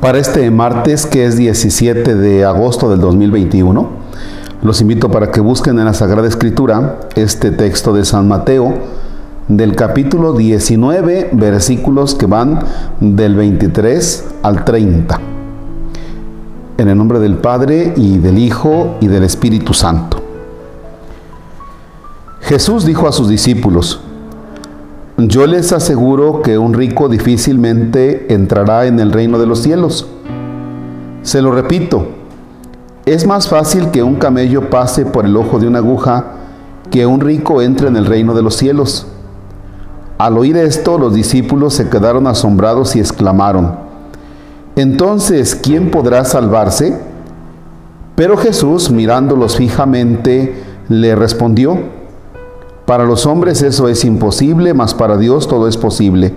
Para este martes, que es 17 de agosto del 2021, los invito para que busquen en la Sagrada Escritura este texto de San Mateo, del capítulo 19, versículos que van del 23 al 30. En el nombre del Padre y del Hijo y del Espíritu Santo. Jesús dijo a sus discípulos, yo les aseguro que un rico difícilmente entrará en el reino de los cielos. Se lo repito, es más fácil que un camello pase por el ojo de una aguja que un rico entre en el reino de los cielos. Al oír esto, los discípulos se quedaron asombrados y exclamaron, entonces, ¿quién podrá salvarse? Pero Jesús, mirándolos fijamente, le respondió, para los hombres eso es imposible, mas para Dios todo es posible.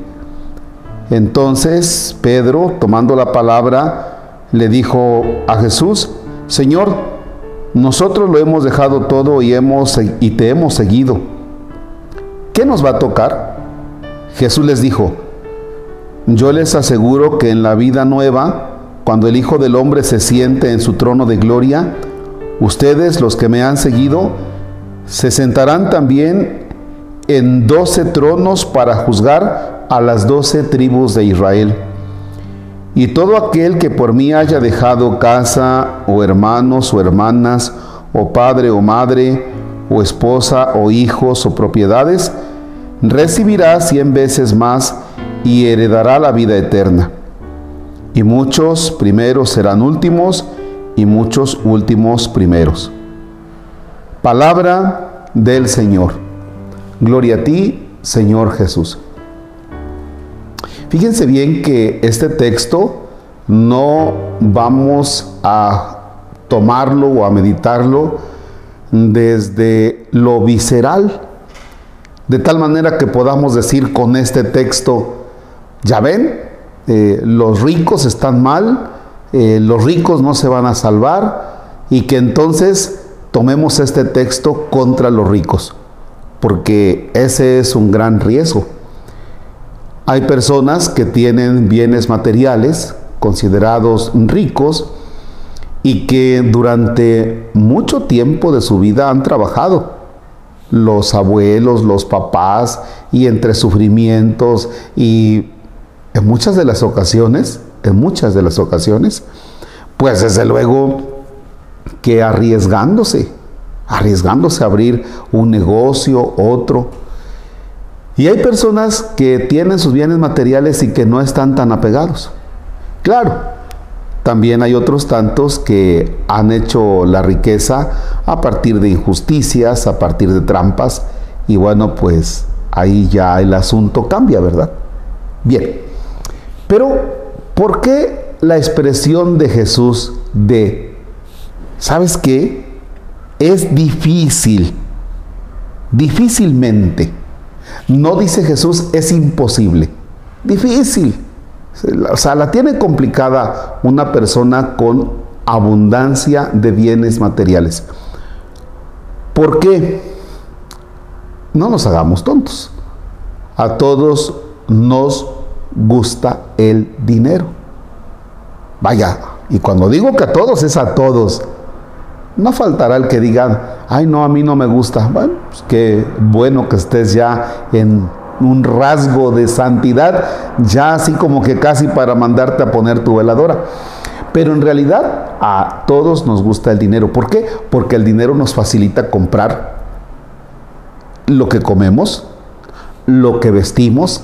Entonces Pedro, tomando la palabra, le dijo a Jesús, Señor, nosotros lo hemos dejado todo y, hemos, y te hemos seguido. ¿Qué nos va a tocar? Jesús les dijo, yo les aseguro que en la vida nueva, cuando el Hijo del Hombre se siente en su trono de gloria, ustedes, los que me han seguido, se sentarán también en doce tronos para juzgar a las doce tribus de Israel. Y todo aquel que por mí haya dejado casa o hermanos o hermanas o padre o madre o esposa o hijos o propiedades, recibirá cien veces más y heredará la vida eterna. Y muchos primeros serán últimos y muchos últimos primeros. Palabra del Señor. Gloria a ti, Señor Jesús. Fíjense bien que este texto no vamos a tomarlo o a meditarlo desde lo visceral, de tal manera que podamos decir con este texto, ya ven, eh, los ricos están mal, eh, los ricos no se van a salvar y que entonces tomemos este texto contra los ricos, porque ese es un gran riesgo. Hay personas que tienen bienes materiales considerados ricos y que durante mucho tiempo de su vida han trabajado. Los abuelos, los papás, y entre sufrimientos y en muchas de las ocasiones, en muchas de las ocasiones, pues desde luego que arriesgándose, arriesgándose a abrir un negocio, otro. Y hay personas que tienen sus bienes materiales y que no están tan apegados. Claro, también hay otros tantos que han hecho la riqueza a partir de injusticias, a partir de trampas, y bueno, pues ahí ya el asunto cambia, ¿verdad? Bien, pero ¿por qué la expresión de Jesús de ¿sabes qué? Es difícil, difícilmente. No dice Jesús, es imposible. Difícil. O sea, la tiene complicada una persona con abundancia de bienes materiales. ¿Por qué? No nos hagamos tontos. A todos nos gusta el dinero. Vaya, y cuando digo que a todos es a todos. No faltará el que diga, ay no, a mí no me gusta. Bueno, pues qué bueno que estés ya en un rasgo de santidad, ya así como que casi para mandarte a poner tu veladora. Pero en realidad a todos nos gusta el dinero. ¿Por qué? Porque el dinero nos facilita comprar lo que comemos, lo que vestimos.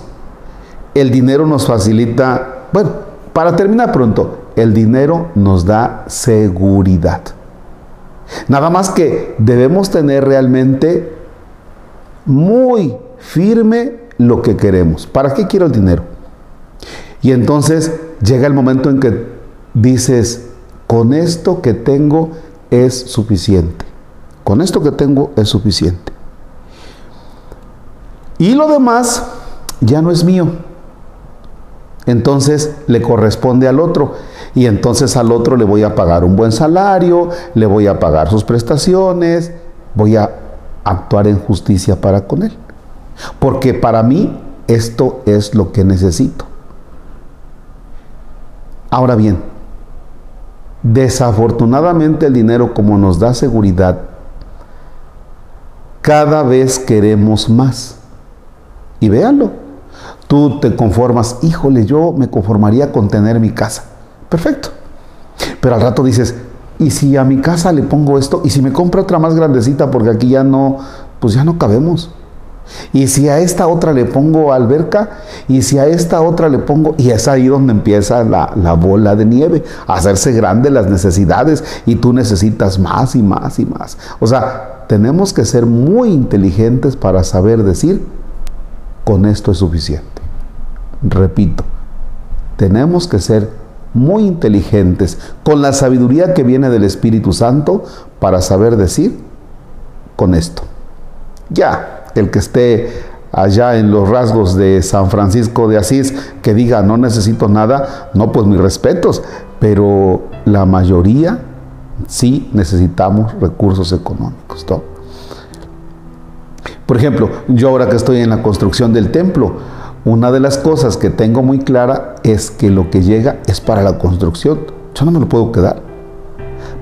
El dinero nos facilita, bueno, para terminar pronto, el dinero nos da seguridad. Nada más que debemos tener realmente muy firme lo que queremos. ¿Para qué quiero el dinero? Y entonces llega el momento en que dices, con esto que tengo es suficiente. Con esto que tengo es suficiente. Y lo demás ya no es mío. Entonces le corresponde al otro y entonces al otro le voy a pagar un buen salario, le voy a pagar sus prestaciones, voy a actuar en justicia para con él. Porque para mí esto es lo que necesito. Ahora bien, desafortunadamente el dinero como nos da seguridad, cada vez queremos más. Y véanlo, tú te conformas, híjole, yo me conformaría con tener mi casa. Perfecto. Pero al rato dices, ¿y si a mi casa le pongo esto? ¿Y si me compro otra más grandecita porque aquí ya no, pues ya no cabemos? Y si a esta otra le pongo alberca, y si a esta otra le pongo, y es ahí donde empieza la, la, bola de nieve, a hacerse grandes las necesidades, y tú necesitas más y más y más. O sea, tenemos que ser muy inteligentes para saber decir, con esto es suficiente. Repito, tenemos que ser muy inteligentes, con la sabiduría que viene del Espíritu Santo, para saber decir, con esto. Ya, el que esté allá en los rasgos de San Francisco de Asís, que diga, no necesito nada, no, pues mis respetos, pero la mayoría sí necesitamos recursos económicos. Por ejemplo, yo ahora que estoy en la construcción del templo, una de las cosas que tengo muy clara es que lo que llega es para la construcción. Yo no me lo puedo quedar.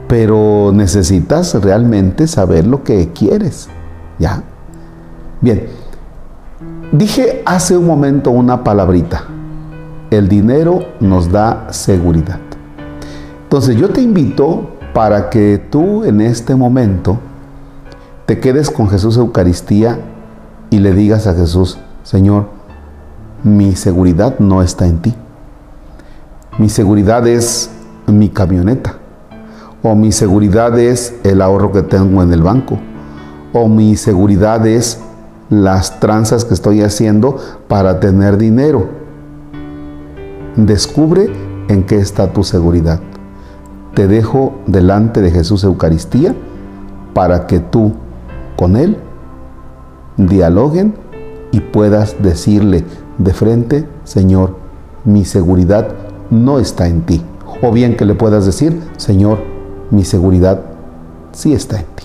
Pero necesitas realmente saber lo que quieres. ¿Ya? Bien, dije hace un momento una palabrita. El dinero nos da seguridad. Entonces yo te invito para que tú en este momento te quedes con Jesús Eucaristía y le digas a Jesús, Señor, mi seguridad no está en ti. Mi seguridad es mi camioneta. O mi seguridad es el ahorro que tengo en el banco. O mi seguridad es las tranzas que estoy haciendo para tener dinero. Descubre en qué está tu seguridad. Te dejo delante de Jesús Eucaristía para que tú con Él dialoguen y puedas decirle de frente, Señor, mi seguridad no está en ti. O bien que le puedas decir, Señor, mi seguridad sí está en ti.